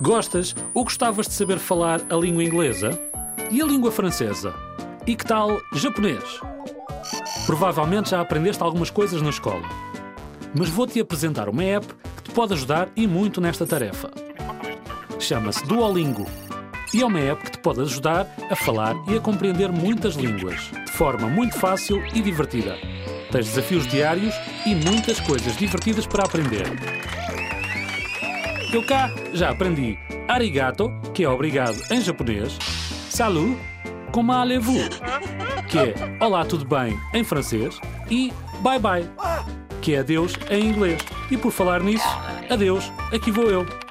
Gostas ou gostavas de saber falar a língua inglesa? E a língua francesa? E que tal japonês? Provavelmente já aprendeste algumas coisas na escola. Mas vou-te apresentar uma app que te pode ajudar e muito nesta tarefa. Chama-se Duolingo e é uma app que te pode ajudar a falar e a compreender muitas línguas de forma muito fácil e divertida. Tens desafios diários e muitas coisas divertidas para aprender. Eu cá. Já aprendi. Arigato, que é obrigado em japonês, salut, como allez-vous, que é olá, tudo bem? em francês, e bye bye, que é adeus em inglês. E por falar nisso, adeus, aqui vou eu.